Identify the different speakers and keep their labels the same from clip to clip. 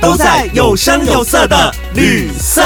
Speaker 1: 都在有声有色的旅色。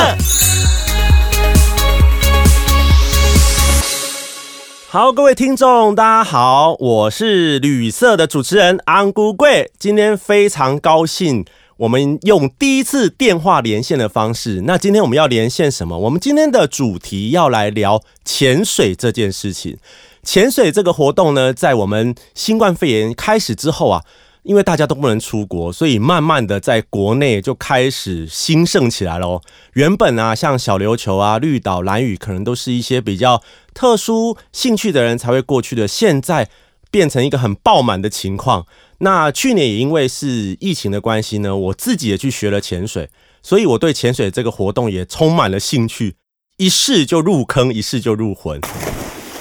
Speaker 1: 好，各位听众，大家好，我是旅色的主持人安姑贵。今天非常高兴，我们用第一次电话连线的方式。那今天我们要连线什么？我们今天的主题要来聊潜水这件事情。潜水这个活动呢，在我们新冠肺炎开始之后啊，因为大家都不能出国，所以慢慢的在国内就开始兴盛起来了。原本啊，像小琉球啊、绿岛、蓝屿，可能都是一些比较特殊兴趣的人才会过去的，现在变成一个很爆满的情况。那去年也因为是疫情的关系呢，我自己也去学了潜水，所以我对潜水这个活动也充满了兴趣，一试就入坑，一试就入魂。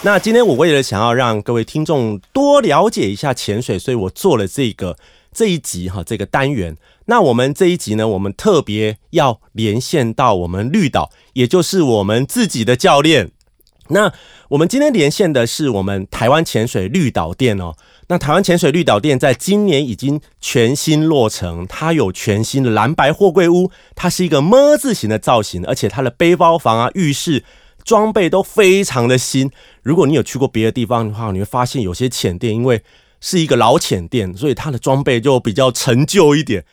Speaker 1: 那今天我为了想要让各位听众多了解一下潜水，所以我做了这个这一集哈这个单元。那我们这一集呢，我们特别要连线到我们绿岛，也就是我们自己的教练。那我们今天连线的是我们台湾潜水绿岛店哦。那台湾潜水绿岛店在今年已经全新落成，它有全新的蓝白货柜屋，它是一个么字形的造型，而且它的背包房啊、浴室。装备都非常的新。如果你有去过别的地方的话，你会发现有些浅店因为是一个老浅店，所以它的装备就比较陈旧一点。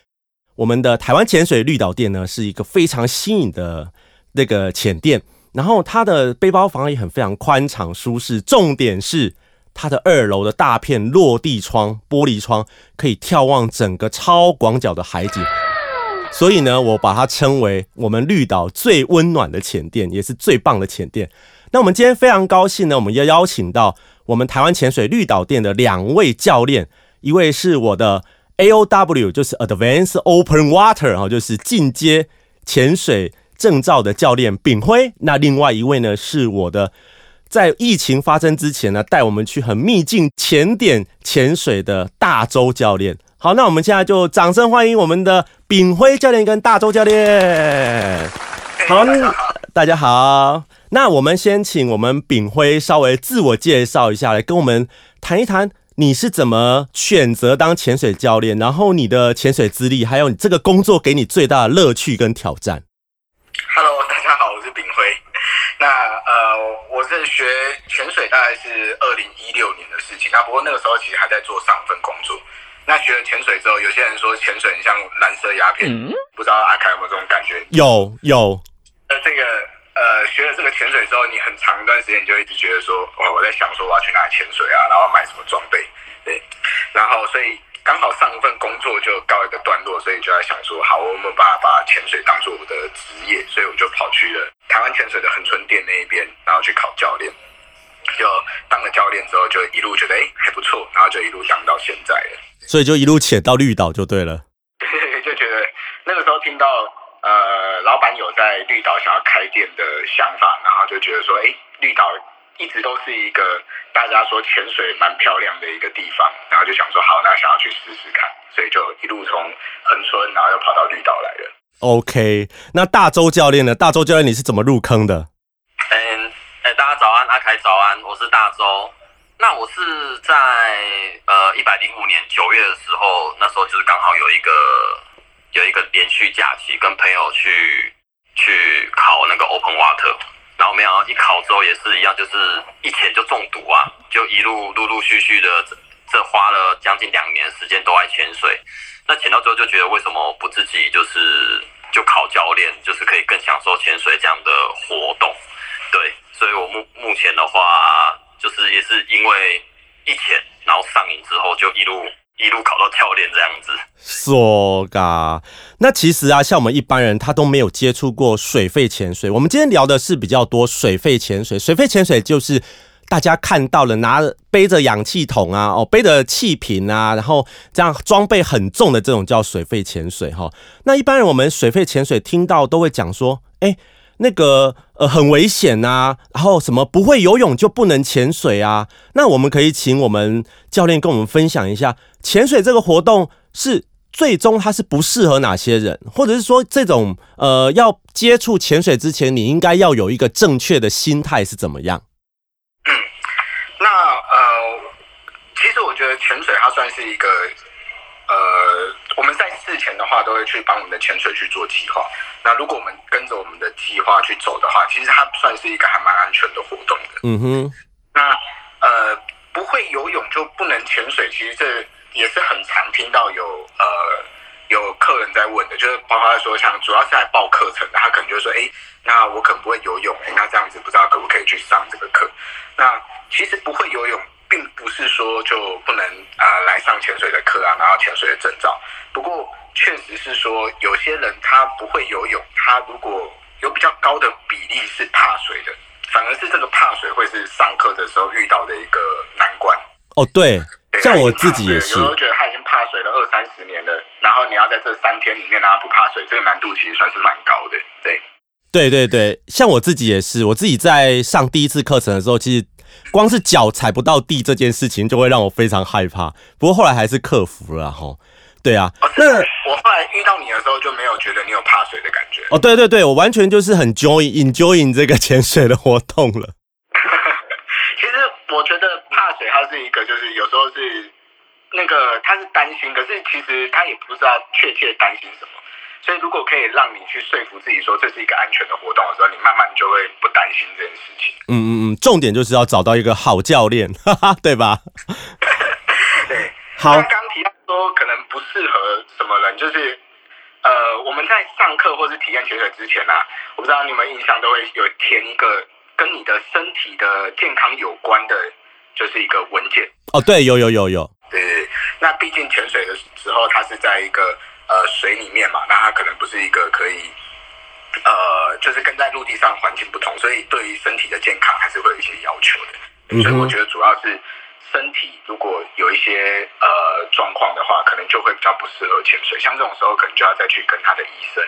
Speaker 1: 我们的台湾潜水绿岛店呢，是一个非常新颖的那个浅店，然后它的背包房也很非常宽敞舒适。重点是它的二楼的大片落地窗玻璃窗，可以眺望整个超广角的海景。所以呢，我把它称为我们绿岛最温暖的浅店，也是最棒的浅店。那我们今天非常高兴呢，我们要邀请到我们台湾潜水绿岛店的两位教练，一位是我的 A O W，就是 Advanced Open Water 哈，就是进阶潜水证照的教练炳辉。那另外一位呢，是我的在疫情发生之前呢，带我们去很秘境潜点潜水的大周教练。好，那我们现在就掌声欢迎我们的炳辉教练跟大周教练。好，大家好。那我们先请我们炳辉稍微自我介绍一下，来跟我们谈一谈你是怎么选择当潜水教练，然后你的潜水资历，还有你这个工作给你最大的乐趣跟挑战。
Speaker 2: Hello，大家好，我是炳辉。那呃，我是学潜水，大概是二零一六年的事情。那不过那个时候其实还在做上份工作。那学了潜水之后，有些人说潜水很像蓝色鸦片，不知道阿凯有没有这种感觉？
Speaker 1: 有有。
Speaker 2: 那，这个呃，学了这个潜水之后，你很长一段时间你就一直觉得说，哦，我在想说我要去哪里潜水啊，然后买什么装备，对。然后所以刚好上一份工作就告一个段落，所以就在想说，好，我们把把潜水当做我的职业，所以我就跑去了台湾潜水的恒春店那一边，然后去考教练。就当了教练之后，就一路觉得哎还不错，然后就一路当到现在了。
Speaker 1: 所以就一路潜到绿岛就对了。
Speaker 2: 就觉得那个时候听到呃老板有在绿岛想要开店的想法，然后就觉得说哎绿岛一直都是一个大家说潜水蛮漂亮的一个地方，然后就想说好那想要去试试看，所以就一路从恒春然后又跑到绿岛来了。
Speaker 1: OK，那大周教练呢？大周教练你是怎么入坑的？
Speaker 3: 嗯，哎大家早安，阿凯早安，我是。那我是在呃一百零五年九月的时候，那时候就是刚好有一个有一个连续假期，跟朋友去去考那个 Open Water，然后没想到一考之后也是一样，就是一潜就中毒啊，就一路陆陆续续的这花了将近两年时间都在潜水。那潜到最后就觉得为什么不自己就是就考教练，就是可以更享受潜水这样的活动。对，所以我目目前的话。就是也是因为一潜，然后上瘾之后就一路一路考到教练这样子。
Speaker 1: 说噶，那其实啊，像我们一般人他都没有接触过水肺潜水。我们今天聊的是比较多水肺潜水。水肺潜水就是大家看到了拿背着氧气筒啊，哦，背着气瓶啊，然后这样装备很重的这种叫水肺潜水哈。那一般人我们水肺潜水听到都会讲说，哎，那个呃很危险呐，然后什么不会游泳就不能潜水啊。那我们可以请我们教练跟我们分享一下，潜水这个活动是。最终它是不适合哪些人，或者是说这种呃要接触潜水之前，你应该要有一个正确的心态是怎么样？
Speaker 2: 嗯，那呃，其实我觉得潜水它算是一个呃，我们在事前的话都会去帮我们的潜水去做计划。那如果我们跟着我们的计划去走的话，其实它算是一个还蛮安全的活动的。
Speaker 1: 嗯哼。
Speaker 2: 那呃，不会游泳就不能潜水，其实这。也是很常听到有呃有客人在问的，就是包括说像主要是来报课程的，他可能就说，哎，那我可能不会游泳，哎，那这样子不知道可不可以去上这个课？那其实不会游泳，并不是说就不能啊来上潜水的课啊，拿到潜水的证照。不过确实是说，有些人他不会游泳，他如果有比较高的比例是怕水的，反而是这个怕水会是上课的时候遇到的一个难关。
Speaker 1: 哦，对。像我自己也是，
Speaker 2: 有时候觉得他已经怕水了二三十年了，然后你要在这三天里面让他不怕水，这个难度其实算是蛮高的。对，
Speaker 1: 对对对，像我自己也是，我自己在上第一次课程的时候，其实光是脚踩不到地这件事情就会让我非常害怕。不过后来还是克服了哈。对啊，
Speaker 2: 那我后来遇到你的时候就没有觉得你有怕水的感觉。
Speaker 1: 哦，对对对，我完全就是很 joy enjoying 这个潜水的活动了。
Speaker 2: 其实我觉得怕水，它是一个，就是有时候是那个他是担心，可是其实他也不知道确切担心什么。所以如果可以让你去说服自己说这是一个安全的活动的时候，你慢慢就会不担心这件事情。
Speaker 1: 嗯嗯嗯，重点就是要找到一个好教练，对吧？
Speaker 2: 对。
Speaker 1: 好。
Speaker 2: 刚提到说可能不适合什么人，就是呃，我们在上课或是体验潜水之前呢，我不知道你们印象都会有填一个。跟你的身体的健康有关的，就是一个文件
Speaker 1: 哦。对，有有有有。
Speaker 2: 对对，那毕竟潜水的时候，它是在一个呃水里面嘛，那它可能不是一个可以呃，就是跟在陆地上环境不同，所以对于身体的健康还是会有一些要求的。所以我觉得主要是身体如果有一些呃状况的话，可能就会比较不适合潜水。像这种时候，可能就要再去跟他的医生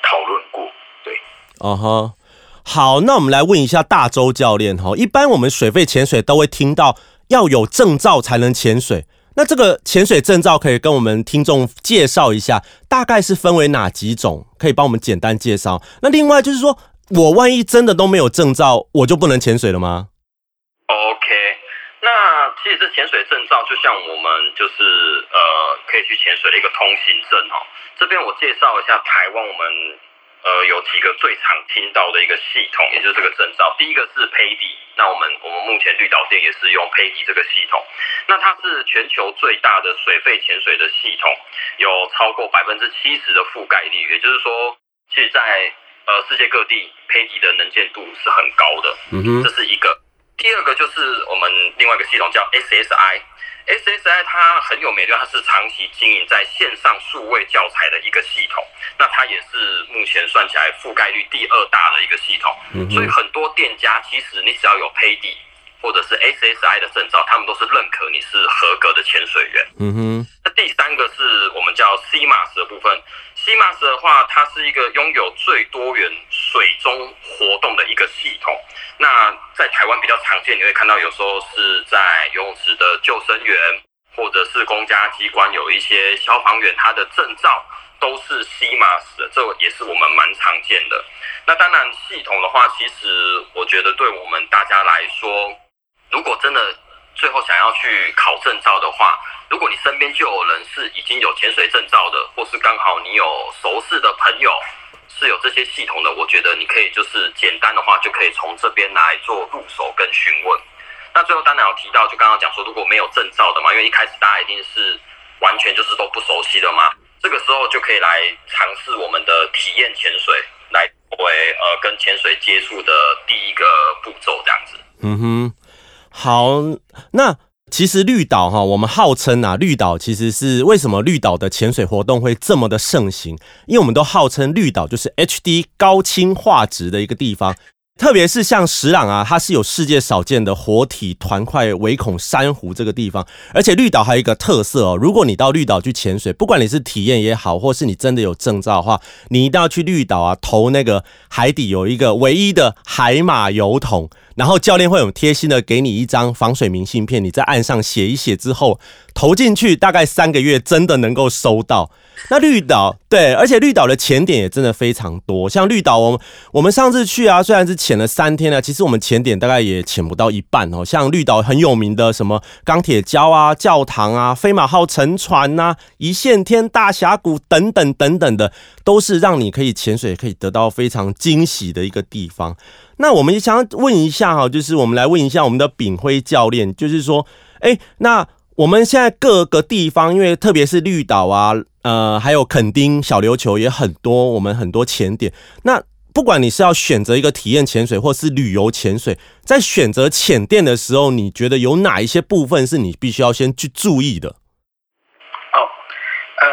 Speaker 2: 讨论过。对，
Speaker 1: 哦哈。好，那我们来问一下大周教练哈。一般我们水肺潜水都会听到要有证照才能潜水，那这个潜水证照可以跟我们听众介绍一下，大概是分为哪几种？可以帮我们简单介绍。那另外就是说，我万一真的都没有证照，我就不能潜水了吗
Speaker 3: 其实这潜水证照就像我们就是呃可以去潜水的一个通行证哦。这边我介绍一下台湾我们。呃，有几个最常听到的一个系统，也就是这个证照。第一个是 PADI，那我们我们目前绿岛店也是用 PADI 这个系统。那它是全球最大的水肺潜水的系统，有超过百分之七十的覆盖率，也就是说，其实在呃世界各地 PADI 的能见度是很高的。嗯哼，这是一个。第二个就是我们另外一个系统叫 SSI。SSI 它很有魅力，它是长期经营在线上数位教材的一个系统，那它也是目前算起来覆盖率第二大的一个系统，所以很多店家其实你只要有 PADI 或者是 SSI 的证照，他们都是认可你是合格的潜水员。嗯哼。那第三个是我们叫 CMAS 的部分，CMAS 的话，它是一个拥有最多元水中活动的一个系统。那在台湾比较常见，你会看到有时候是在游泳池的救生员，或者是公家机关有一些消防员，他的证照都是 CMAS 的，这也是我们蛮常见的。那当然，系统的话，其实我觉得对我们大家来说，如果真的最后想要去考证照的话，如果你身边就有人是已经有潜水证照的，或是刚好你有熟识的朋友。是有这些系统的，我觉得你可以就是简单的话，就可以从这边来做入手跟询问。那最后当然有提到，就刚刚讲说，如果没有证照的嘛，因为一开始大家一定是完全就是都不熟悉的嘛，这个时候就可以来尝试我们的体验潜水，来作为呃跟潜水接触的第一个步骤这样子。
Speaker 1: 嗯哼，好，那。其实绿岛哈，我们号称啊，绿岛其实是为什么绿岛的潜水活动会这么的盛行？因为我们都号称绿岛就是 HD 高清画质的一个地方。特别是像石朗啊，它是有世界少见的活体团块唯孔珊瑚这个地方，而且绿岛还有一个特色哦，如果你到绿岛去潜水，不管你是体验也好，或是你真的有证照的话，你一定要去绿岛啊，投那个海底有一个唯一的海马油桶，然后教练会很贴心的给你一张防水明信片，你在岸上写一写之后投进去，大概三个月真的能够收到。那绿岛对，而且绿岛的潜点也真的非常多。像绿岛，我们我们上次去啊，虽然是潜了三天啊，其实我们潜点大概也潜不到一半哦。像绿岛很有名的什么钢铁礁啊、教堂啊、飞马号沉船呐、一线天大峡谷等等等等的，都是让你可以潜水可以得到非常惊喜的一个地方。那我们也想问一下哈，就是我们来问一下我们的炳辉教练，就是说，哎，那。我们现在各个地方，因为特别是绿岛啊，呃，还有垦丁小琉球也很多，我们很多潜点。那不管你是要选择一个体验潜水，或是旅游潜水，在选择潜店的时候，你觉得有哪一些部分是你必须要先去注意的？
Speaker 2: 哦，呃，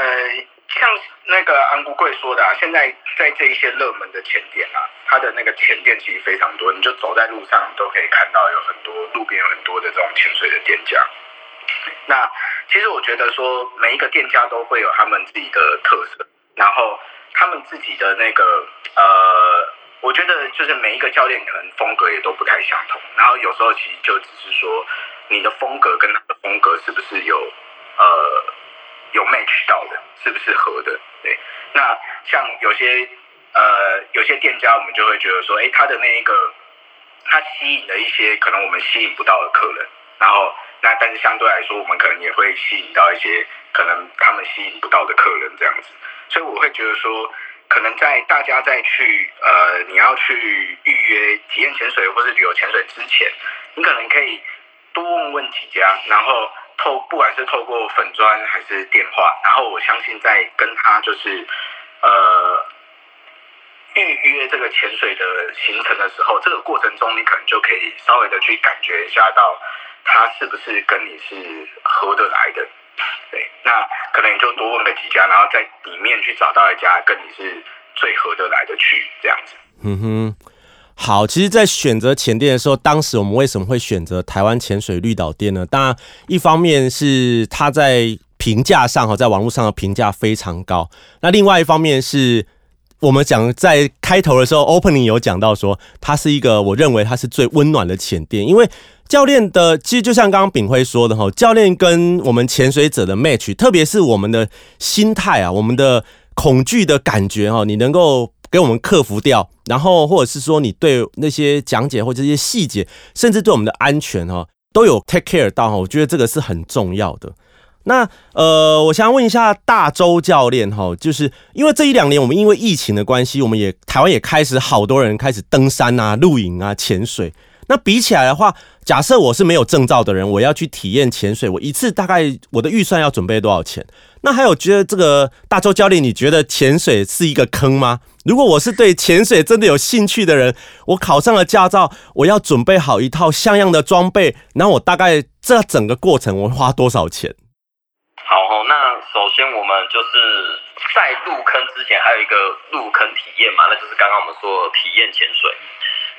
Speaker 2: 像那个安姑贵说的，啊，现在在这一些热门的潜点啊，它的那个潜店其实非常多，你就走在路上都可以看到有很多路边有很多的这种潜水的店家。那其实我觉得说，每一个店家都会有他们自己的特色，然后他们自己的那个呃，我觉得就是每一个教练可能风格也都不太相同，然后有时候其实就只是说你的风格跟他的风格是不是有呃有 match 到的，是不是合的？对，那像有些呃有些店家，我们就会觉得说，哎，他的那一个他吸引了一些可能我们吸引不到的客人，然后。那但是相对来说，我们可能也会吸引到一些可能他们吸引不到的客人这样子，所以我会觉得说，可能在大家在去呃你要去预约体验潜水或是旅游潜水之前，你可能可以多问问几家，然后透不管是透过粉砖还是电话，然后我相信在跟他就是呃预约这个潜水的行程的时候，这个过程中你可能就可以稍微的去感觉一下到。他是不是跟你是合得来的？对，那可能你就多问个几家，然后在里面去找到一家跟你是最合得来的去这样子。嗯
Speaker 1: 哼，好，其实，在选择潜店的时候，当时我们为什么会选择台湾潜水绿岛店呢？当然，一方面是它在评价上哈，在网络上的评价非常高。那另外一方面是我们讲在开头的时候，opening 有讲到说，它是一个我认为它是最温暖的潜店，因为。教练的其实就像刚刚炳辉说的哈，教练跟我们潜水者的 match，特别是我们的心态啊，我们的恐惧的感觉哈，你能够给我们克服掉，然后或者是说你对那些讲解或这些细节，甚至对我们的安全哈，都有 take care 到哈，我觉得这个是很重要的。那呃，我想问一下大周教练哈，就是因为这一两年我们因为疫情的关系，我们也台湾也开始好多人开始登山啊、露营啊、潜水。那比起来的话，假设我是没有证照的人，我要去体验潜水，我一次大概我的预算要准备多少钱？那还有觉得这个大周教练，你觉得潜水是一个坑吗？如果我是对潜水真的有兴趣的人，我考上了驾照，我要准备好一套像样的装备，然后我大概这整个过程我会花多少钱？
Speaker 3: 好，哦那首先我们就是在入坑之前还有一个入坑体验嘛，那就是刚刚我们说体验潜水。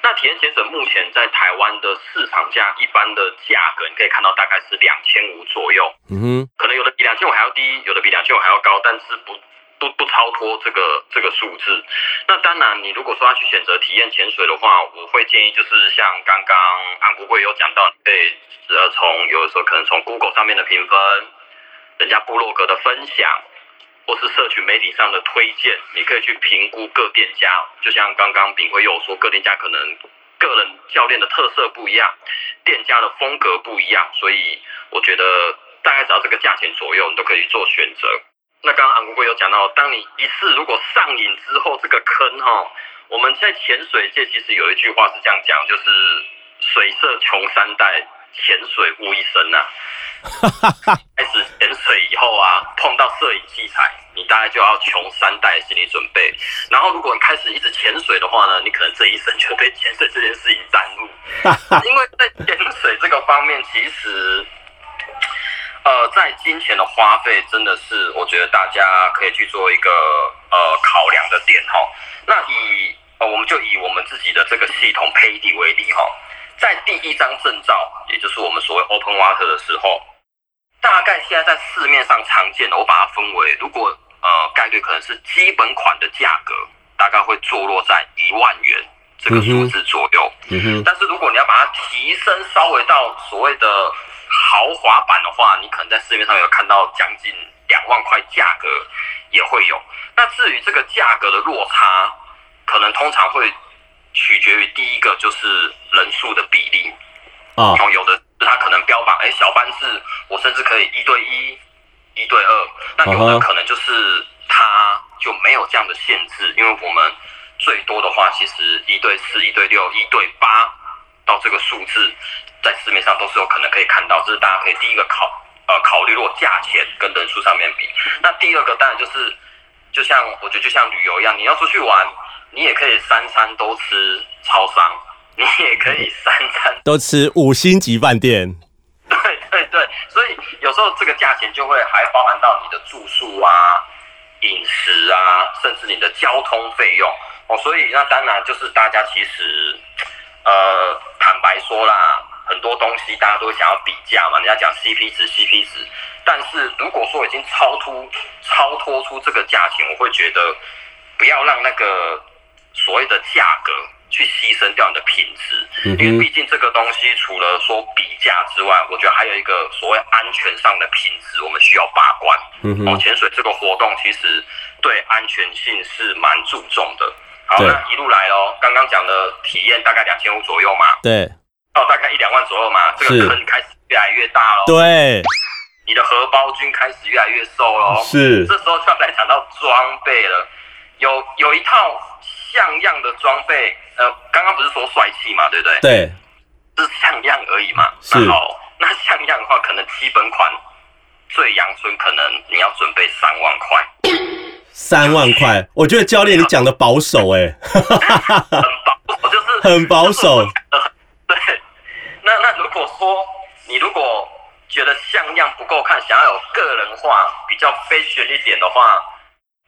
Speaker 3: 那体验潜水目前在台湾的市场价，一般的价格你可以看到大概是两千五左右。嗯哼，可能有的比两千五还要低，有的比两千五还要高，但是不不不超脱这个这个数字。那当然，你如果说要去选择体验潜水的话，我会建议就是像刚刚安国贵有讲到，可以呃从有的时候可能从 Google 上面的评分，人家部落格的分享。或是社群媒体上的推荐，你可以去评估各店家。就像刚刚炳辉有说，各店家可能个人教练的特色不一样，店家的风格不一样，所以我觉得大概只要这个价钱左右，你都可以做选择。那刚刚安龟有讲到，当你一次如果上瘾之后，这个坑哈，我们在潜水界其实有一句话是这样讲，就是水色穷三代。潜水误一生呐，开始潜水以后啊，碰到摄影器材，你大概就要穷三代心理准备。然后，如果你开始一直潜水的话呢，你可能这一生就被潜水这件事情耽误。因为在潜水这个方面，其实，呃，在金钱的花费真的是，我觉得大家可以去做一个呃考量的点哈。那以呃，我们就以我们自己的这个系统配地为例哈，在第一张证照，也就是我们所谓 Open Water 的时候，大概现在在市面上常见的，我把它分为，如果呃概率可能是基本款的价格，大概会坐落在一万元这个数字左右。
Speaker 1: 嗯哼，
Speaker 3: 但是如果你要把它提升稍微到所谓的豪华版的话，你可能在市面上有看到将近两万块价格也会有。那至于这个价格的落差，可能通常会取决于第一个就是人数的比例。
Speaker 1: 啊
Speaker 3: 然后有的他可能标榜，哎，小班制，我甚至可以一对一、一对二。那有的可能就是他就没有这样的限制，因为我们最多的话，其实一对四、一对六、一对八到这个数字，在市面上都是有可能可以看到。这是大家可以第一个考呃考虑，如果价钱跟人数上面比。那第二个当然就是，就像我觉得就像旅游一样，你要出去玩，你也可以三餐都吃超商，你也可以三餐
Speaker 1: 都吃五星级饭店。
Speaker 3: 对对对，所以有时候这个价钱就会还包含到你的住宿啊、饮食啊，甚至你的交通费用哦。所以那当然就是大家其实呃坦白说啦，很多东西大家都想要比价嘛，人家讲 CP 值 CP 值，但是如果说已经超出超脱出这个价钱，我会觉得不要让那个所谓的价格去牺牲掉你的品质，因为毕竟这个东西除了说比价之外，我觉得还有一个所谓安全上的品质，我们需要把关。哦，
Speaker 1: 嗯，
Speaker 3: 潜水这个活动其实对安全性是蛮注重的。好，那一路来喽，刚刚讲的体验大概两千五左右嘛，
Speaker 1: 对
Speaker 3: 到大概一两万左右嘛，这
Speaker 1: 是
Speaker 3: 个坑开始越来越大喽，
Speaker 1: 对
Speaker 3: 你的荷包菌开始越来越瘦喽。
Speaker 1: 是
Speaker 3: 这时候就要来讲到装备了，有有一套像样的装备，呃，刚刚不是说帅气嘛，对不对？
Speaker 1: 对，
Speaker 3: 是像样而已嘛。
Speaker 1: 是。
Speaker 3: 那好，那像样的话，可能基本款最阳春，可能你要准备三万块，
Speaker 1: 三万块，我觉得教练你讲的保守哎、
Speaker 3: 很保，就是
Speaker 1: 很保守。
Speaker 3: 对，那那如果说你如果觉得像样不够看，想要有个人化、比较 fashion 一点的话，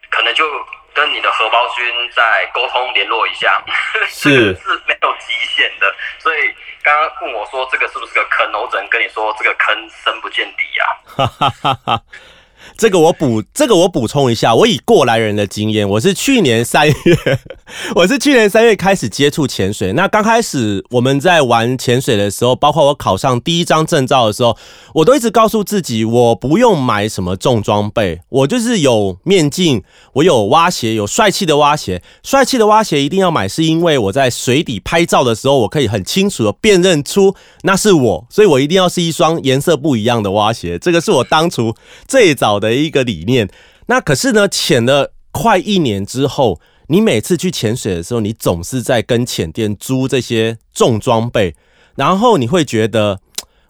Speaker 3: 可能就跟你的荷包君再沟通联络一下，
Speaker 1: 是
Speaker 3: 是没有极限的。所以刚刚问我说这个是不是个坑，我只能跟你说这个坑深不见底啊。
Speaker 1: 这个我补，这个我补充一下，我以过来人的经验，我是去年三月，我是去年三月开始接触潜水。那刚开始我们在玩潜水的时候，包括我考上第一张证照的时候，我都一直告诉自己，我不用买什么重装备，我就是有面镜，我有蛙鞋，有帅气的蛙鞋。帅气的蛙鞋一定要买，是因为我在水底拍照的时候，我可以很清楚的辨认出那是我，所以我一定要是一双颜色不一样的蛙鞋。这个是我当初最早好的一个理念。那可是呢，潜了快一年之后，你每次去潜水的时候，你总是在跟潜店租这些重装备，然后你会觉得。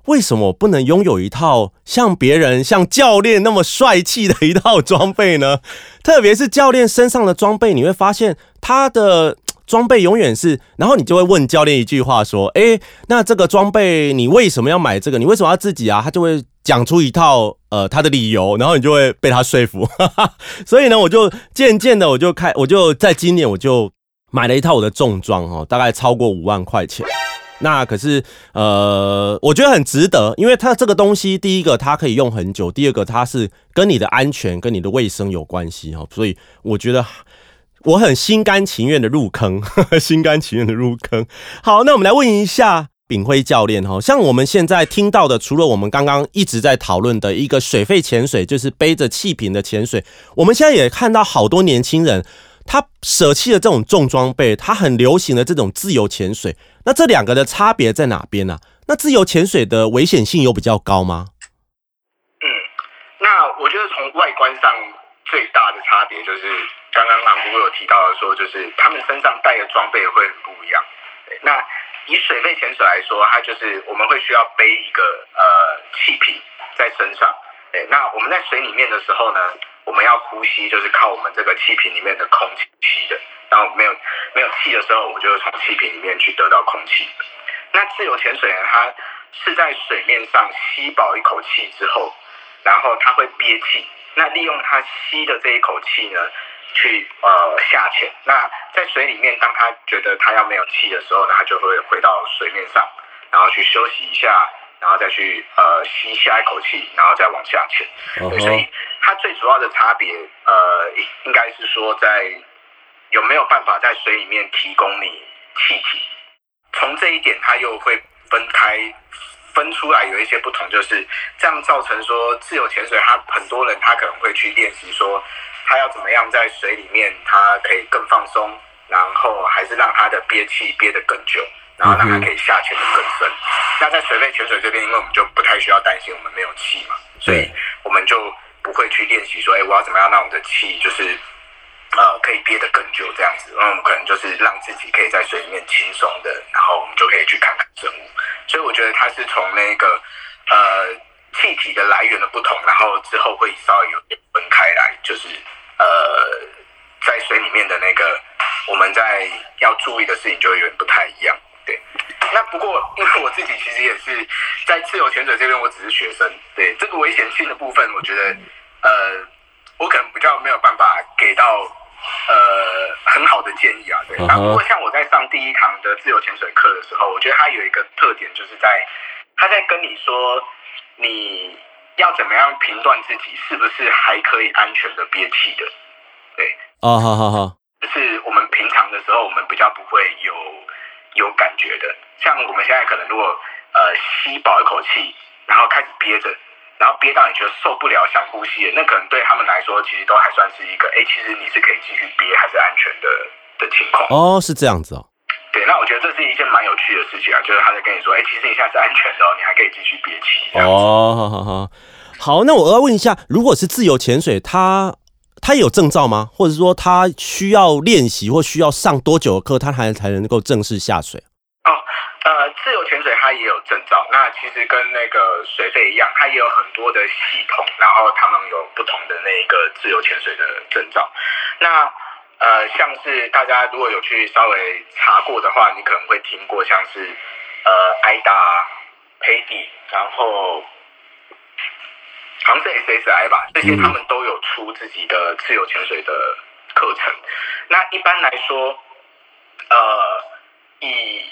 Speaker 1: 为什么我不能拥有一套像别人、像教练那么帅气的一套装备呢？特别是教练身上的装备，你会发现他的装备永远是，然后你就会问教练一句话说：“诶，那这个装备你为什么要买这个？你为什么要自己啊？”他就会讲出一套呃他的理由，然后你就会被他说服。所以呢，我就渐渐的我就开，我就在今年我就买了一套我的重装哦，大概超过五万块钱。那可是，呃，我觉得很值得，因为它这个东西，第一个它可以用很久，第二个它是跟你的安全、跟你的卫生有关系哈，所以我觉得我很心甘情愿的入坑，心甘情愿的入坑。好，那我们来问一下炳辉教练哈，像我们现在听到的，除了我们刚刚一直在讨论的一个水肺潜水，就是背着气瓶的潜水，我们现在也看到好多年轻人。他舍弃了这种重装备，他很流行的这种自由潜水。那这两个的差别在哪边呢、那自由潜水的危险性有比较高吗？
Speaker 2: 嗯，那我觉得从外观上最大的差别就是，刚刚昂姑有提到的说，就是他们身上带的装备会很不一样。那以水肺潜水来说，它就是我们会需要背一个呃气瓶在身上。对，那我们在水里面的时候呢，我们要呼吸，就是靠我们这个气瓶里面的空气吸的。然后没有没有气的时候，我们就会从气瓶里面去得到空气。那自由潜水呢，它是在水面上吸饱一口气之后，然后它会憋气。那利用它吸的这一口气呢，去呃下潜。那在水里面，当他觉得他要没有气的时候呢，他就会回到水面上，然后去休息一下，然后再去呃吸下一口气，然后再往下潜。所以它最主要的差别，呃，应应该是说在有没有办法在水里面提供你气体。从这一点，它又会分开分出来有一些不同，就是这样造成说自由潜水，他很多人他可能会去练习说他要怎么样在水里面他可以更放松，然后还是让他的憋气憋得更久。然后让他可以下潜的更深。那在水肺潜水这边，因为我们就不太需要担心我们没有气嘛，所以我们就不会去练习说，哎，我要怎么样让我的气就是呃可以憋得更久这样子。那我们可能就是让自己可以在水里面轻松的，然后我们就可以去看看生物。所以我觉得它是从那个呃气体的来源的不同，然后之后会稍微有点分开来，就是呃在水里面的那个我们在要注意的事情就会有点不太一样。对，那不过因为我自己其实也是在自由潜水这边，我只是学生，对这个危险性的部分，我觉得呃我可能比较没有办法给到呃很好的建议啊。对，不过像我在上第一堂的自由潜水课的时候，我觉得它有一个特点，就是在他在跟你说你要怎么样评断自己是不是还可以安全的憋气的。对，
Speaker 1: 哦，好好好，
Speaker 2: 就是我们平常的时候，我们比较不会有有感觉的。像我们现在可能如果呃吸饱一口气，然后开始憋着，然后憋到你觉得受不了想呼吸了，那可能对他们来说其实都还算是一个，哎，其实你是可以继续憋还是安全的的情况。
Speaker 1: 哦，是这样子哦，
Speaker 2: 对，那我觉得这是一件蛮有趣的事情啊，就是他在跟你说，哎，其实你现在是安全的哦，你还可以继续憋气。
Speaker 1: 哦，好好好，好，那我要问一下，如果是自由潜水，它它有证照吗？或者说它需要练习或需要上多久的课，它才才能够正式下水？
Speaker 2: 哦，呃，自由潜水它也有证照，那其实跟那个水肺一样，它也有很多的系统，然后他们有不同的那个自由潜水的证照。那呃，像是大家如果有去稍微查过的话，你可能会听过像是呃艾达、佩蒂，然后好像是 SSI 吧，这些
Speaker 1: 嗯
Speaker 2: 他们都有出自己的自由潜水的课程。那一般来说，呃，以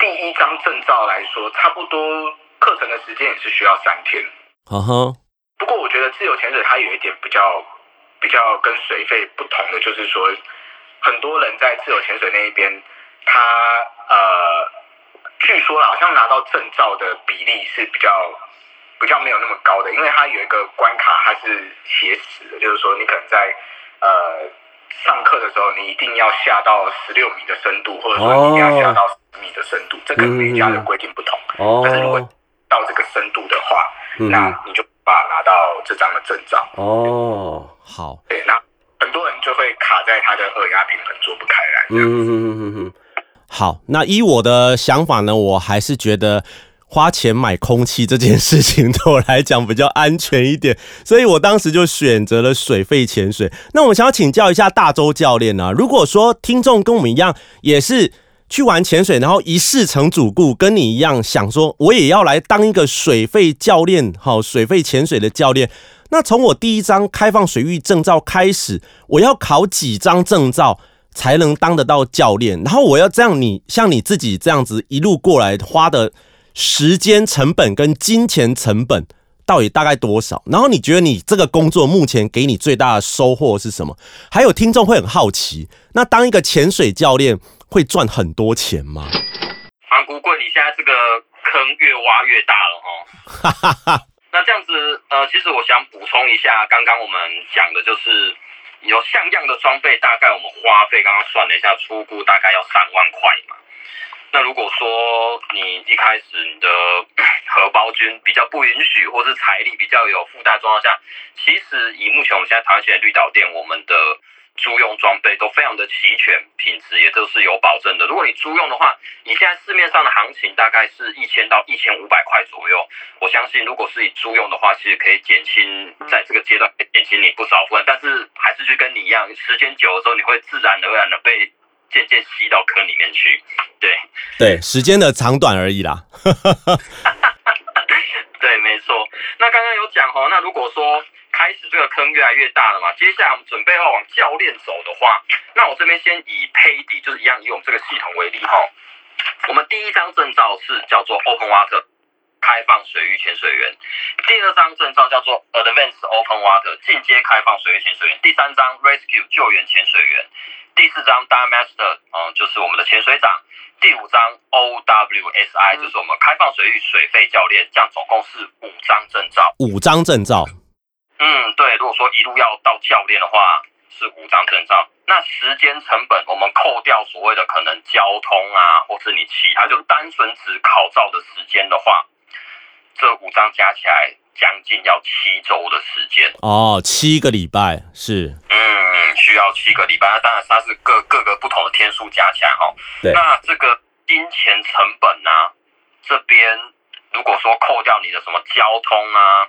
Speaker 2: 第一张证照来说，差不多课程的时间也是需要三天。
Speaker 1: 哈哈，
Speaker 2: 不过我觉得自由潜水它有一点比较比较跟水费不同的，就是说很多人在自由潜水那一边，他呃，据说好像拿到证照的比例是比较比较没有那么高的，因为它有一个关卡，它是写死的，就是说你可能在呃上课的时候，你一定要下到十六米的深度，或者说你一定要下到十米的深度，这个每一家的规定不同。哦但是如果
Speaker 1: 哦
Speaker 2: 到这个深度的话，
Speaker 1: 嗯
Speaker 2: 那你就把拿到这张的证照。
Speaker 1: 哦，好，
Speaker 2: 对，那很多人就会卡在他的耳压平衡做不开来。
Speaker 1: 嗯嗯嗯嗯嗯，好，那依我的想法呢，我还是觉得。花钱买空气这件事情对我来讲比较安全一点，所以我当时就选择了水肺潜水。那我想要请教一下大周教练啊，如果说听众跟我们一样，也是去玩潜水，然后一试成主顾，跟你一样想说，我也要来当一个水费教练，好，水费潜水的教练。那从我第一张开放水域证照开始，我要考几张证照才能当得到教练？然后我要这样你，像你自己这样子一路过来花的时间成本跟金钱成本到底大概多少？然后你觉得你这个工作目前给你最大的收获是什么？还有听众会很好奇，那当一个潜水教练会赚很多钱吗？
Speaker 3: 韩国贵，你现在这个坑越挖越大了哈。
Speaker 1: 哈哈哈，
Speaker 3: 那这样子，呃，其实我想补充一下，刚刚我们讲的就是有像样的装备，大概我们花费刚刚算了一下，出估大概要三万块嘛。那如果说你一开始你的荷包君比较不允许，或是财力比较有负担状况下，其实以目前我们现在台湾县的绿岛店，我们的租用装备都非常的齐全，品质也都是有保证的。如果你租用的话，你现在市面上的行情大概是一千到一千五百块左右。我相信，如果是你租用的话，其实可以减轻在这个阶段减轻你不少负担。但是还是就跟你一样，时间久了之后，你会自然而然的被渐渐吸到坑里面去。对，
Speaker 1: 对，时间的长短而已啦。
Speaker 3: 对，没错。那刚刚有讲哦，那如果说开始这个坑越来越大了嘛，接下来我们准备要往教练走的话，那我这边先以 PADI 就是一样以我们这个系统为例哈，我们第一张证照是叫做 Open Water 开放水域潜水员，第二张证照叫做 Advanced Open Water 进阶开放水域潜水员，第三张 Rescue 救援潜水员，第四张 Dive Master 嗯就是我们的潜水长，第五张 OWSI 就是我们开放水域水肺教练，这样总共是五张证照。
Speaker 1: 五张证照，
Speaker 3: 嗯，对，如果说一路要到教练的话，是五张证照。那时间成本，我们扣掉所谓的可能交通啊，或是你其他就单纯只考照的时间的话，这五张加起来将近要七周的时间。
Speaker 1: 哦，七个礼拜是，
Speaker 3: 嗯，需要七个礼拜。那当然它是各各个不同的天数加起来哈。
Speaker 1: 对
Speaker 3: 那这个金钱成本呢、这边如果说扣掉你的什么交通啊、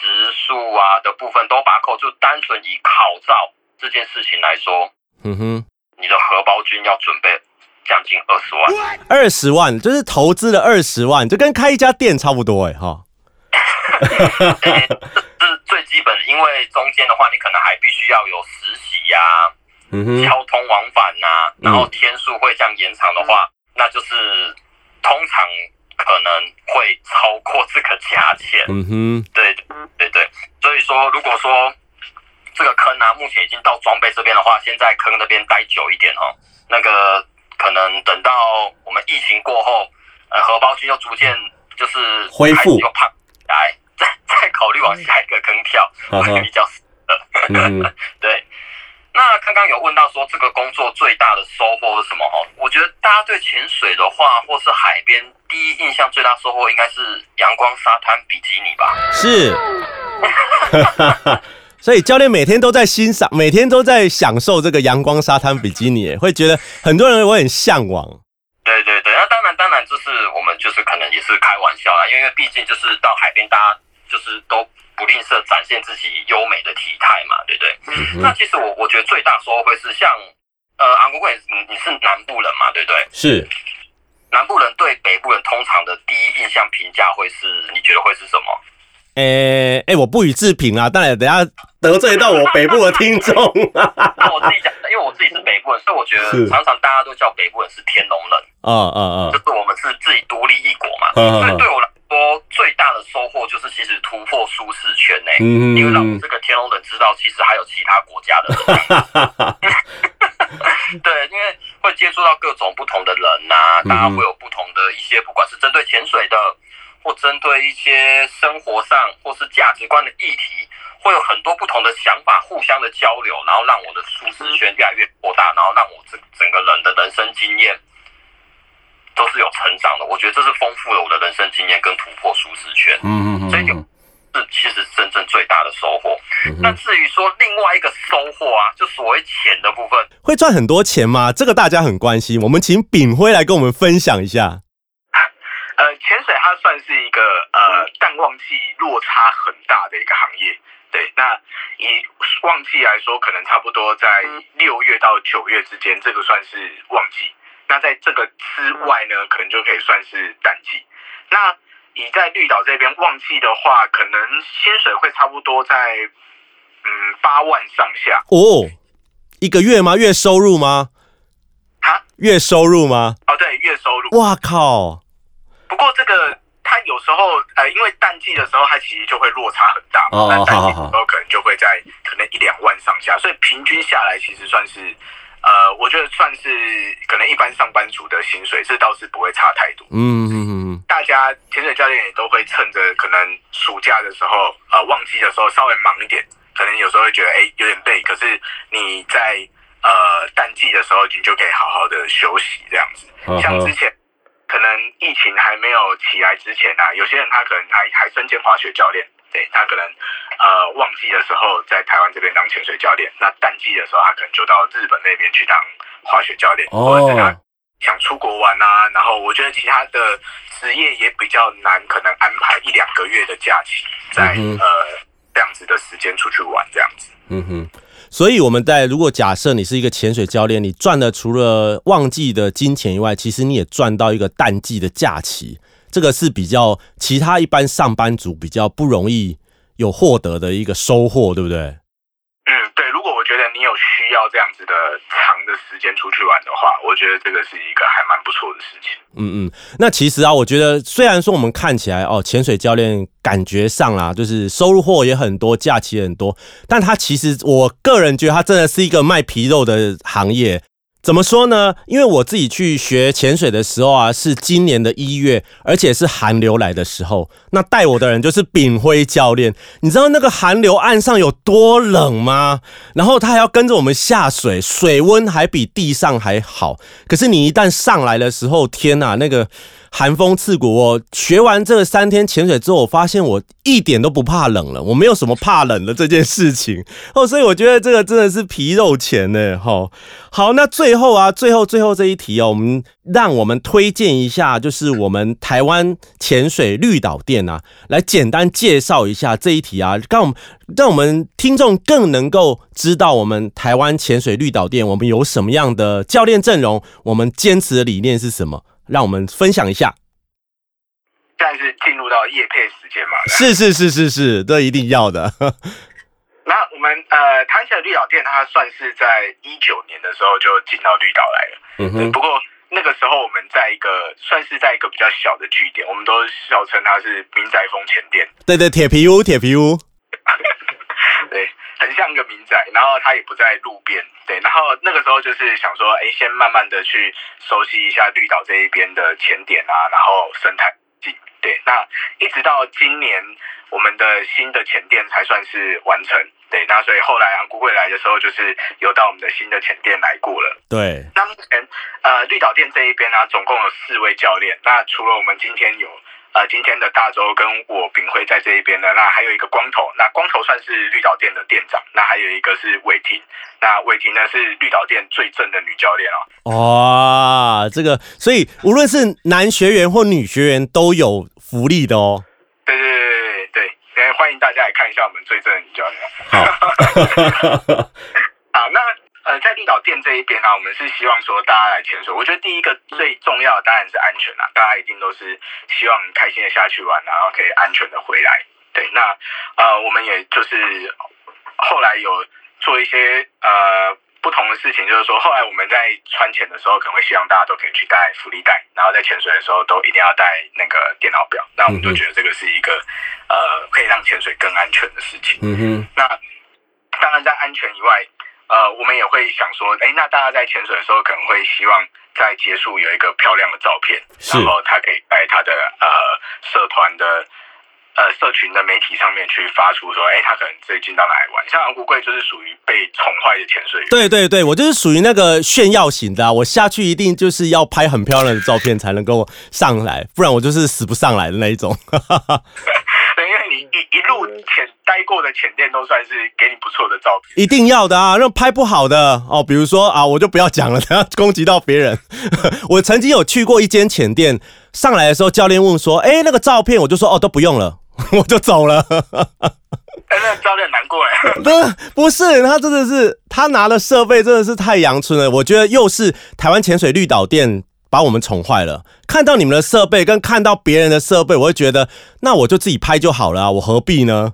Speaker 3: 时数啊的部分都把它扣，就单纯以考照这件事情来说，
Speaker 1: 嗯哼，
Speaker 3: 你的荷包君要准备将近二十万。
Speaker 1: 二十万就是投资了二十万，就跟开一家店差不多哎哈。
Speaker 3: 欸 这这是最基本的，因为中间的话，你可能还必须要有实习呀、
Speaker 1: 嗯哼，
Speaker 3: 交通往返呐、然后天数会这样延长的话，那就是通常可能会超过这个价钱。
Speaker 1: 嗯哼，
Speaker 3: 对对对，所以说如果说这个坑啊，目前已经到装备这边的话，先在坑那边待久一点哦。那个可能等到我们疫情过后，呃，荷包君又逐渐就是
Speaker 1: 恢复
Speaker 3: 又胖来，再再考虑往下一个坑跳，会比较适合。
Speaker 1: 嗯，
Speaker 3: 对，那刚刚有问到说这个工作最大的收获是什么？哦，我觉得大家对潜水的话，或是海边，第一印象最大收获应该是阳光沙滩比基尼吧。
Speaker 1: 是。所以教练每天都在欣赏，每天都在享受这个阳光沙滩比基尼，会觉得很多人会很向往。
Speaker 3: 对对对，那当然当然，就是我们就是可能也是开玩笑啦，因为毕竟就是到海边，大家就是都不吝啬展现自己优美的体态嘛，对不对？
Speaker 1: 嗯
Speaker 3: 那其实我我觉得最大收获会是像呃，昂国贵，你你是南部人嘛，对不对？
Speaker 1: 是，
Speaker 3: 南部人对北部人通常的第一印象评价会是，你觉得会是什么？
Speaker 1: 诶、诶、我不予置评啊。当然，等下得罪到我北部的听众。
Speaker 3: 那我自己讲，因为我自己是北部人，所以我觉得常常大家都叫北部人是天龙人，
Speaker 1: 嗯嗯嗯
Speaker 3: 就是我们是自己独立一国嘛。所以对我来说，最大的收获就是其实突破舒适圈呢、
Speaker 1: 嗯
Speaker 3: 因为让我这个天龙人知道，其实还有其他国家的人。对，因为会接触到各种不同的人呐、大家会有不同的一些，不管是针对潜水的，或针对一些生活上或是价值观的议题，会有很多不同的想法，互相的交流，然后让我的舒适圈越来越扩大，然后让我整整个人的人生经验都是有成长的。我觉得这是丰富了我的人生经验跟突破舒适圈。
Speaker 1: 嗯嗯
Speaker 3: 所以就是其实真正最大的收获。那至于说另外一个收获啊，就所谓钱的部分，
Speaker 1: 会赚很多钱吗？这个大家很关心。我们请炳辉来跟我们分享一下。
Speaker 2: 呃，潜水它算是一个呃淡旺季落差很大的一个行业。对，那以旺季来说，可能差不多在六月到九月之间，这个算是旺季。那在这个之外呢，可能就可以算是淡季。那你在绿岛这边旺季的话，可能薪水会差不多在嗯八万上下。
Speaker 1: 哦，一个月吗？月收入吗？
Speaker 2: 哈，
Speaker 1: 月收入吗？
Speaker 2: 哦，对，月收入。
Speaker 1: 哇靠！
Speaker 2: 不过这个它有时候呃，因为淡季的时候，它其实就会落差很大嘛。
Speaker 1: 哦
Speaker 2: 那淡季的时候可能就会在可能一两万上下，所以平均下来其实算是呃，我觉得算是可能一般上班族的薪水，这倒是不会差太多。
Speaker 1: 嗯嗯嗯
Speaker 2: 大家潜水教练也都会趁着可能暑假的时候，呃，旺季的时候稍微忙一点，可能有时候会觉得哎、有点累，可是你在呃淡季的时候，你就可以好好的休息这样子。
Speaker 1: 嗯
Speaker 2: 像之前可能疫情还没有起来之前啊，有些人他可能还还身兼滑雪教练，对他可能呃旺季的时候在台湾这边当潜水教练，那淡季的时候他可能就到日本那边去当滑雪教练，或者是他
Speaker 1: 哦，
Speaker 2: 想出国玩啊，然后我觉得其他的职业也比较难，可能安排一两个月的假期，在、
Speaker 1: 嗯
Speaker 2: 呃这样子的时间出去玩这样子。
Speaker 1: 嗯哼。所以我们在如果假设你是一个潜水教练，你赚的除了旺季的金钱以外，其实你也赚到一个淡季的假期，这个是比较其他一般上班族比较不容易有获得的一个收获，对不对？
Speaker 2: 嗯，对。如果我觉得你有需要这样子的长的时间出去玩的话，我觉得这个是一个还蛮不错的事情。
Speaker 1: 嗯嗯，那其实啊，我觉得虽然说我们看起来哦，潜水教练感觉上啦，就是收入货也很多，假期也很多，但他其实我个人觉得他真的是一个卖皮肉的行业。怎么说呢？因为我自己去学潜水的时候啊，是今年的一月，而且是寒流来的时候。那带我的人就是炳辉教练。你知道那个寒流岸上有多冷吗？然后他还要跟着我们下水，水温还比地上还好。可是你一旦上来的时候，天呐，那个。寒风刺骨，我学完这三天潜水之后，我发现我一点都不怕冷了，我没有什么怕冷的这件事情哦，所以我觉得这个真的是皮肉钱呢，哈。好，那最后啊，最后最后这一题哦，我们让我们推荐一下，就是我们台湾潜水绿岛店啊，来简单介绍一下这一题啊，让我们让我们听众更能够知道我们台湾潜水绿岛店我们有什么样的教练阵容，我们坚持的理念是什么。让我们分享一下。
Speaker 2: 但是进入到夜配时间嘛？
Speaker 1: 是是是是是，这一定要的。
Speaker 2: 那我们呃，谈起来绿岛店，它算是在一九年的时候就进到绿岛来了。嗯哼。不过那个时候我们在一个算是在一个比较小的据点，我们都笑称它是民宅风前店。
Speaker 1: 对对，铁皮屋，铁皮屋。
Speaker 2: 对。很像一个民宅，然后它也不在路边，对，然后那个时候就是想说，哎，先慢慢的去熟悉一下绿岛这一边的前点啊，然后生态景，对，那一直到今年我们的新的前店才算是完成，对，那所以后来啊，古贵来的时候就是有到我们的新的前店来过了，
Speaker 1: 对，
Speaker 2: 那目前呃绿岛店这一边呢，总共有四位教练，那除了我们今天有。呃，今天的大周跟我炳辉在这一边呢，那还有一个光头，那光头算是绿岛店的店长，那还有一个是伟霆，那伟霆呢是绿岛店最正的女教练
Speaker 1: 哦。哇，这个，所以无论是男学员或女学员都有福利的哦。
Speaker 2: 欢迎大家来看一下我们最正的女教练。
Speaker 1: 好，
Speaker 2: 好，那。呃，在绿岛店这一边呢，我们是希望说大家来潜水。我觉得第一个最重要的当然是安全啦，大家一定都是希望开心的下去玩，然后可以安全的回来。对，那呃，我们也就是后来有做一些呃不同的事情，就是说后来我们在船潜的时候，可能会希望大家都可以去带浮力袋，然后在潜水的时候都一定要带那个电脑表。那我们就觉得这个是一个呃可以让潜水更安全的事情。嗯哼。那当然在安全以外。呃，我们也会想说，哎，那大家在潜水的时候，可能会希望在结束有一个漂亮的照片，然后他可以带他的呃社团的呃社群的媒体上面去发出说，哎，他可能最近到哪里玩。像昂古贵就是属于被宠坏的潜水员。
Speaker 1: 对对对，我就是属于那个炫耀型的，我下去一定就是要拍很漂亮的照片才能够上来，不然我就是死不上来的那一种。
Speaker 2: 一一路潜待过的潜店都算是给你不错的照片，
Speaker 1: 一定要的啊！那拍不好的哦，比如说啊，我就不要讲了，等下攻击到别人。我曾经有去过一间潜店，上来的时候教练问说：“哎，那个照片？”我就说：“哦，都不用了，我就走了。”
Speaker 2: 哎，那教练难过哎。
Speaker 1: 不，不是，他真的是他拿的设备真的是太阳春了。我觉得又是台湾潜水绿岛店。把我们宠坏了。看到你们的设备，跟看到别人的设备，我会觉得，那我就自己拍就好了，我何必呢？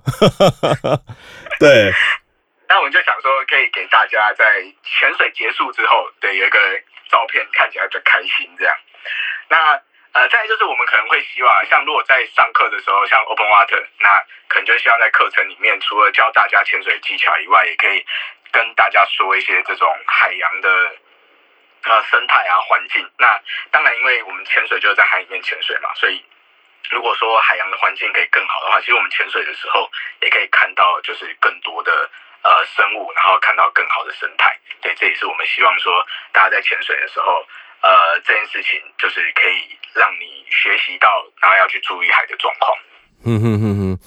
Speaker 1: 对。
Speaker 2: 那我们就想说，可以给大家在潜水结束之后，对，有一个照片看起来比较开心这样。那呃，再来就是我们可能会希望，像如果在上课的时候，像 Open Water，那可能就希望在课程里面，除了教大家潜水技巧以外，也可以跟大家说一些这种海洋的。呃，生态啊，环境。那当然，因为我们潜水就是在海里面潜水嘛，所以如果说海洋的环境可以更好的话，其实我们潜水的时候也可以看到，就是更多的呃生物，然后看到更好的生态。对，这也是我们希望说，大家在潜水的时候，呃，这件事情就是可以让你学习到，然后要去注意海的状况。嗯哼
Speaker 1: 哼哼。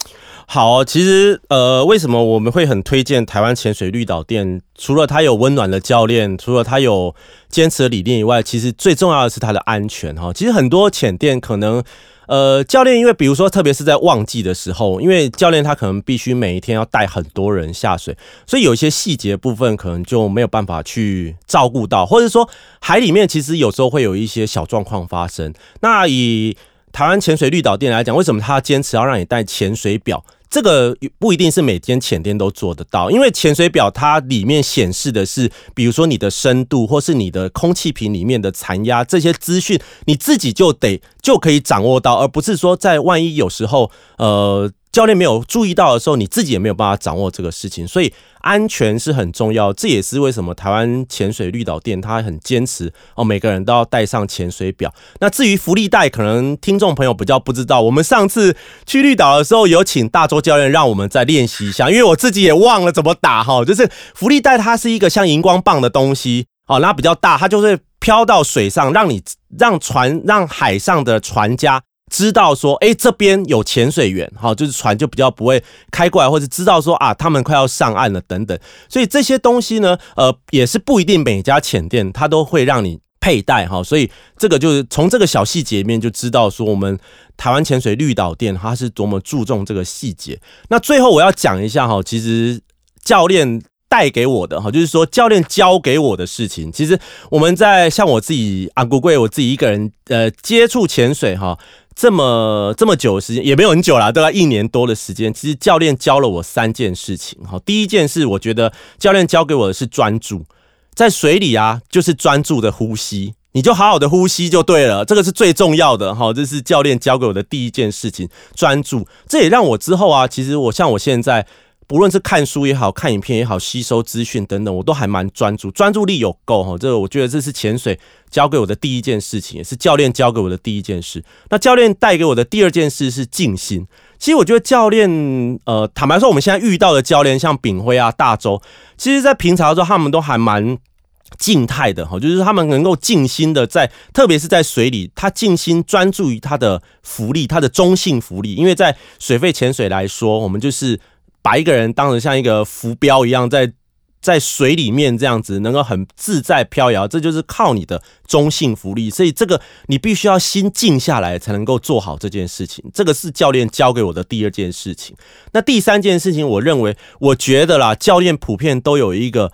Speaker 1: 好，其实呃，为什么我们会很推荐台湾潜水绿岛店？除了它有温暖的教练，除了它有坚持的理念以外，其实最重要的是它的安全哈。其实很多潜店可能呃，教练因为比如说，特别是在旺季的时候，因为教练他可能必须每一天要带很多人下水，所以有一些细节部分可能就没有办法去照顾到，或者说海里面其实有时候会有一些小状况发生。那以台湾潜水绿岛店来讲，为什么他坚持要让你带潜水表？这个不一定是每天潜店都做得到，因为潜水表它里面显示的是，比如说你的深度，或是你的空气瓶里面的残压这些资讯，你自己就得就可以掌握到，而不是说在万一有时候呃。教练没有注意到的时候，你自己也没有办法掌握这个事情，所以安全是很重要。这也是为什么台湾潜水绿岛店他很坚持哦，每个人都要带上潜水表。那至于浮力带，可能听众朋友比较不知道。我们上次去绿岛的时候，有请大周教练让我们再练习一下，因为我自己也忘了怎么打哈。就是浮力带，它是一个像荧光棒的东西哦，那比较大，它就会飘到水上，让你让船让海上的船家。知道说，哎，这边有潜水员，好，就是船就比较不会开过来，或者知道说啊，他们快要上岸了等等。所以这些东西呢，呃，也是不一定每家潜店它都会让你佩戴哈。所以这个就是从这个小细节面就知道说，我们台湾潜水绿岛店它是多么注重这个细节。那最后我要讲一下哈，其实教练带给我的哈，就是说教练教给我的事情，其实我们在像我自己阿古贵，我自己一个人呃接触潜水哈。这么这么久的时间也没有很久啦，大概一年多的时间。其实教练教了我三件事情。哈，第一件事，我觉得教练教给我的是专注，在水里啊，就是专注的呼吸，你就好好的呼吸就对了，这个是最重要的。哈，这是教练教给我的第一件事情，专注。这也让我之后啊，其实我像我现在。不论是看书也好看影片也好，吸收资讯等等，我都还蛮专注，专注力有够哈。这个我觉得这是潜水教给我的第一件事情，也是教练教给我的第一件事。那教练带给我的第二件事是静心。其实我觉得教练，呃，坦白说，我们现在遇到的教练，像炳辉啊、大周，其实在平常的时候，他们都还蛮静态的哈，就是他们能够静心的在，特别是在水里，他静心专注于他的浮力，他的中性浮力。因为在水肺潜水来说，我们就是。把一个人当成像一个浮标一样，在在水里面这样子，能够很自在飘摇，这就是靠你的中性浮力。所以这个你必须要心静下来，才能够做好这件事情。这个是教练教给我的第二件事情。那第三件事情，我认为，我觉得啦，教练普遍都有一个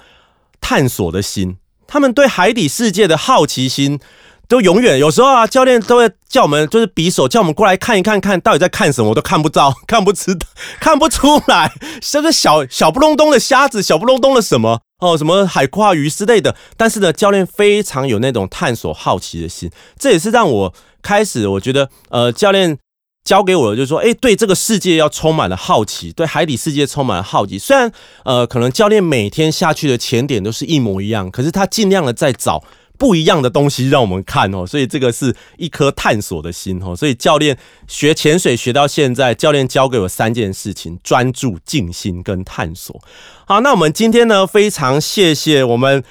Speaker 1: 探索的心，他们对海底世界的好奇心。都永远有时候啊，教练都会叫我们，就是匕首叫我们过来看一看，看到底在看什么，我都看不到，看不知道，看不出来，就是小小不隆咚的瞎子，小不隆咚的什么哦，什么海蛞鱼之类的。但是呢，教练非常有那种探索好奇的心，这也是让我开始我觉得，呃，教练教给我的就是说，哎，对这个世界要充满了好奇，对海底世界充满了好奇。虽然呃，可能教练每天下去的潜点都是一模一样，可是他尽量的在找。不一样的东西让我们看哦，所以这个是一颗探索的心哦。所以教练学潜水学到现在，教练教给我三件事情：专注、静心跟探索。好，那我们今天呢，非常谢谢我们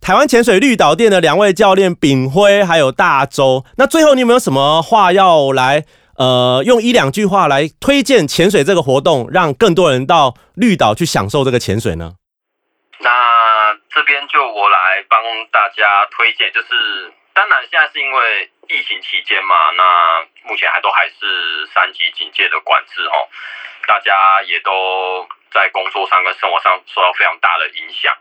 Speaker 1: 台湾潜水绿岛店的两位教练炳辉还有大周。那最后你有没有什么话要来呃，用一两句话来推荐潜水这个活动，让更多人到绿岛去享受这个潜水呢？
Speaker 3: 那。这边就我来帮大家推荐，就是当然现在是因为疫情期间嘛，那目前还都还是三级警戒的管制哦，大家也都在工作上跟生活上受到非常大的影响。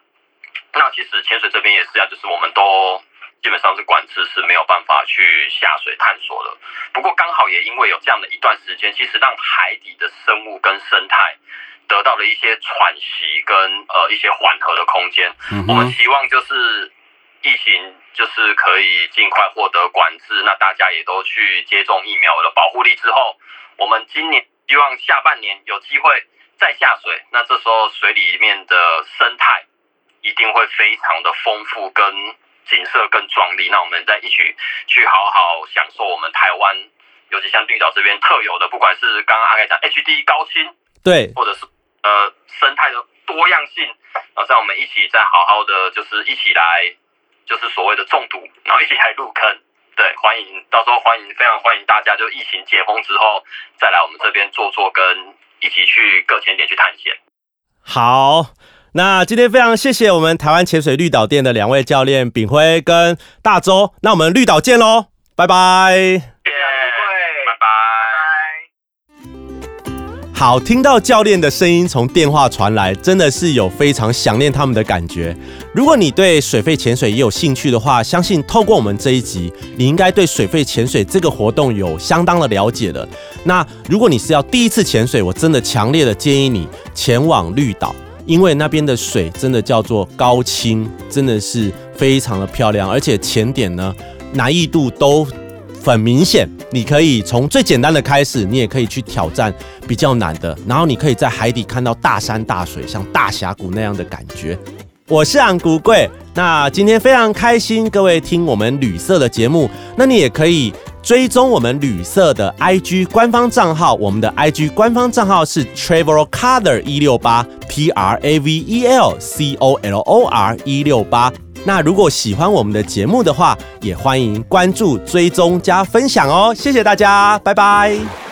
Speaker 3: 那其实潜水这边也是啊，就是我们都基本上是管制，是没有办法去下水探索的。不过刚好也因为有这样的一段时间，其实让海底的生物跟生态。得到了一些喘息跟呃一些缓和的空间，我们希望就是疫情就是可以尽快获得管制，那大家也都去接种疫苗的保护力之后，我们今年希望下半年有机会再下水，那这时候水里面的生态一定会非常的丰富跟景色更壮丽，那我们再一起去好好享受我们台湾，尤其像绿岛这边特有的，不管是刚刚阿凯讲 HD 高清，
Speaker 1: 对，
Speaker 3: 或者是。呃，生态的多样性，然后让我们一起再好好的，就是一起来，就是所谓的中毒，然后一起来入坑。对，欢迎到时候欢迎，非常欢迎大家，就疫情解封之后再来我们这边坐坐，跟一起去各潜点去探险。
Speaker 1: 好，那今天非常谢谢我们台湾潜水绿岛店的两位教练炳辉跟大周，那我们绿岛见喽，拜拜。好，听到教练的声音从电话传来，真的是有非常想念他们的感觉。如果你对水肺潜水也有兴趣的话，相信透过我们这一集，你应该对水肺潜水这个活动有相当的了解了。那如果你是要第一次潜水，我真的强烈的建议你前往绿岛，因为那边的水真的叫做高清，真的是非常的漂亮，而且潜点呢难易度都。很明显，你可以从最简单的开始，你也可以去挑战比较难的，然后你可以在海底看到大山大水，像大峡谷那样的感觉。我是安古贵，那今天非常开心，各位听我们旅社的节目，那你也可以追踪我们旅社的 IG 官方账号，我们的 IG 官方账号是 Travel Color 一六八 T R A V E L C O L O R 一六八。那如果喜欢我们的节目的话，也欢迎关注、追踪加分享哦！谢谢大家，拜拜。